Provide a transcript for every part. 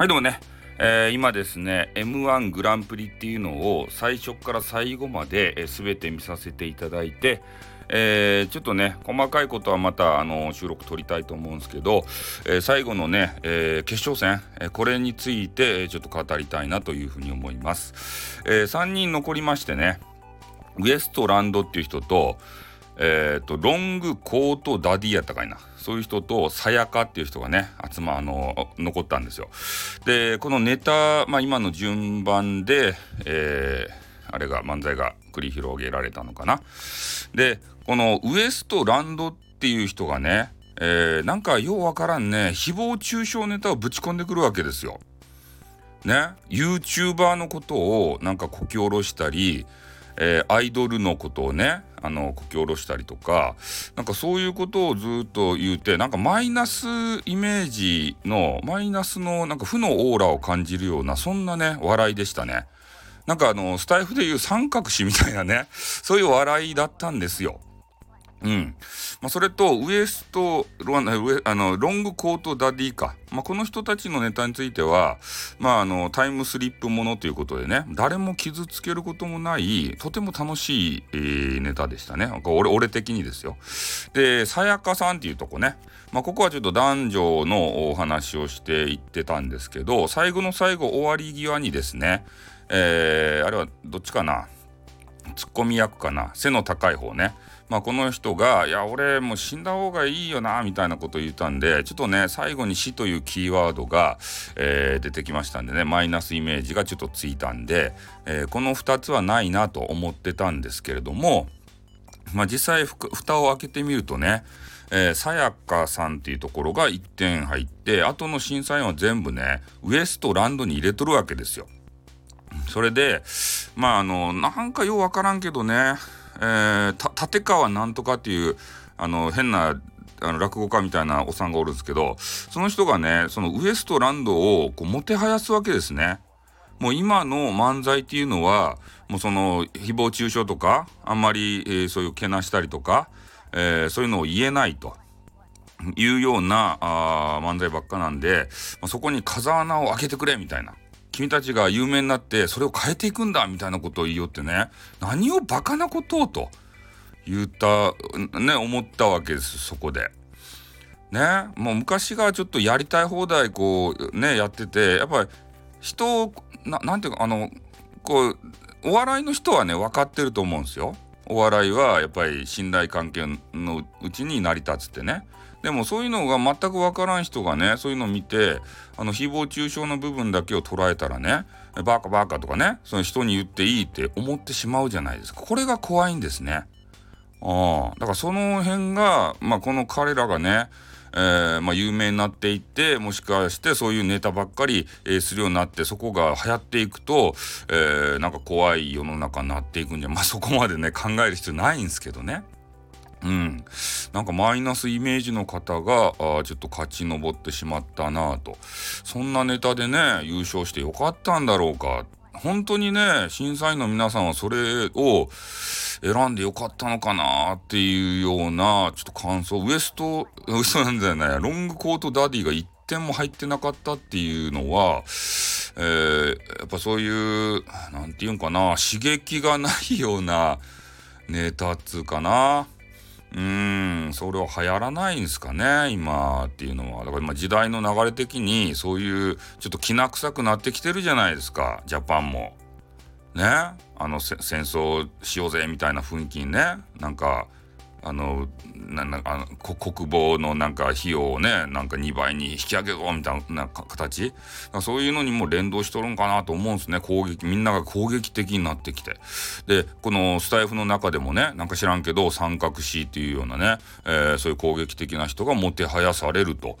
はいどうもね、えー、今ですね m 1グランプリっていうのを最初から最後まで、えー、全て見させていただいて、えー、ちょっとね細かいことはまたあの収録撮りたいと思うんですけど、えー、最後のね、えー、決勝戦、え、これについてちょっと語りたいなというふうに思います、え、3人残りましてねウエストランドっていう人とえっ、ー、とロングコートダディやったかいな。そういう人とさやかっていう人がね集まあの残ったんですよ。でこのネタ、まあ、今の順番で、えー、あれが漫才が繰り広げられたのかな。でこのウエストランドっていう人がねえー、なんかようわからんね誹謗中傷ネタをぶち込んでくるわけですよ。ね？YouTuber のことをなんかこき下ろしたりえー、アイドルのことをねあのこき下ろしたりとかなんかそういうことをずっと言うてなんかマイナスイメージのマイナスのなんか負のオーラを感じるようなそんなね笑いでしたね。なんかあのスタイフでいう三角詞みたいなねそういう笑いだったんですよ。うん。まあ、それと、ウエストロ、あの、ロングコートダディか。まあ、この人たちのネタについては、まあ、あの、タイムスリップものということでね、誰も傷つけることもない、とても楽しい、えー、ネタでしたね。俺、俺的にですよ。で、さやかさんっていうとこね。まあ、ここはちょっと男女のお話をしていってたんですけど、最後の最後、終わり際にですね、えー、あれはどっちかな？ツッコミ役かな。背の高い方ね。まあ、この人が「いや俺もう死んだ方がいいよな」みたいなことを言ったんでちょっとね最後に「死」というキーワードが、えー、出てきましたんでねマイナスイメージがちょっとついたんで、えー、この2つはないなと思ってたんですけれども、まあ、実際蓋を開けてみるとねえ、さやかさんっていうところが1点入って後の審査員は全部ねウエストランドに入れとるわけですよ。それでまああのなんかようわからんけどねえー、立川なんとかっていうあの変なあの落語家みたいなおっさんがおるんですけどその人がねそのウエストランドをこうもてはやすわけですね。もう今の漫才っていうのはもうその誹謗中傷とかあんまり、えー、そういうけなしたりとか、えー、そういうのを言えないと。いうようなあ漫才ばっかなんで、まあ、そこに風穴を開けてくれみたいな君たちが有名になってそれを変えていくんだみたいなことを言いよってね何をバカなことをと言ったね思ったわけですそこで。ねもう昔がちょっとやりたい放題こうねやっててやっぱり人ななんていうかあのこうお笑いの人はね分かってると思うんですよ。お笑いはやっぱり信頼関係のうちに成り立つってね。でもそういうのが全く分からん人がねそういうのを見てあの誹謗中傷の部分だけを捉えたらねバカバカとかねその人に言っていいって思ってしまうじゃないですかこれが怖いんですね。あだからその辺が、まあ、この彼らがねえー、まあ、有名になっていってもしかしてそういうネタばっかり、えー、するようになってそこが流行っていくと、えー、なんか怖い世の中になっていくんじゃまあそこまでね考える必要ないんですけどね。うん、なんかマイナスイメージの方があちょっと勝ち上ってしまったなと。そんなネタでね優勝してよかったんだろうか。本当にね審査員の皆さんはそれを選んでよかったのかなっていうようなちょっと感想ウエストウエストなんだよねロングコートダディが1点も入ってなかったっていうのは、えー、やっぱそういう何て言うんかな刺激がないようなネタっつうかな。うーん、それは流行らないんですかね、今っていうのは。だから今時代の流れ的にそういうちょっときな臭くなってきてるじゃないですか、ジャパンも。ね？あの戦争しようぜみたいな雰囲気にね、なんかあのななあの国防のなんか費用をねなんか2倍に引き上げようみたいな形？そういうのにも連動しとるんかなと思うんですね。攻撃みんなが攻撃的になってきて。でこのスタイフの中でもねなんか知らんけど三角詞っていうようなね、えー、そういう攻撃的な人がもてはやされると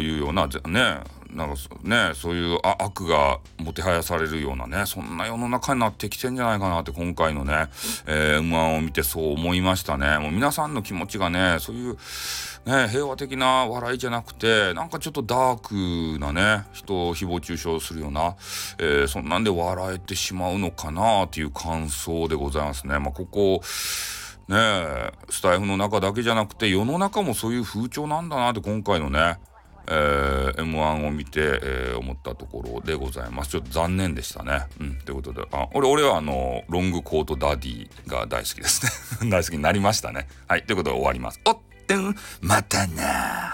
いうようなねなんかねそういう悪がもてはやされるようなねそんな世の中になってきてんじゃないかなって今回のね、えー、M1 を見てそう思いましたね。もう皆さんの気持ちがねそういうね平和的な笑いじゃなくてなんかちょっとダークなね人を誹謗中傷するような、えー、そんなんで笑えてしまうのかなっていう感想でございますね。まあここねスタイフの中だけじゃなくて世の中もそういう風潮なんだなって今回のねえ、M1 を見て、えー、思ったところでございます。ちょっと残念でしたね。うん。ということで、あ、俺、俺はあの、ロングコートダディが大好きですね。大好きになりましたね。はい。ということで終わります。おっ、またな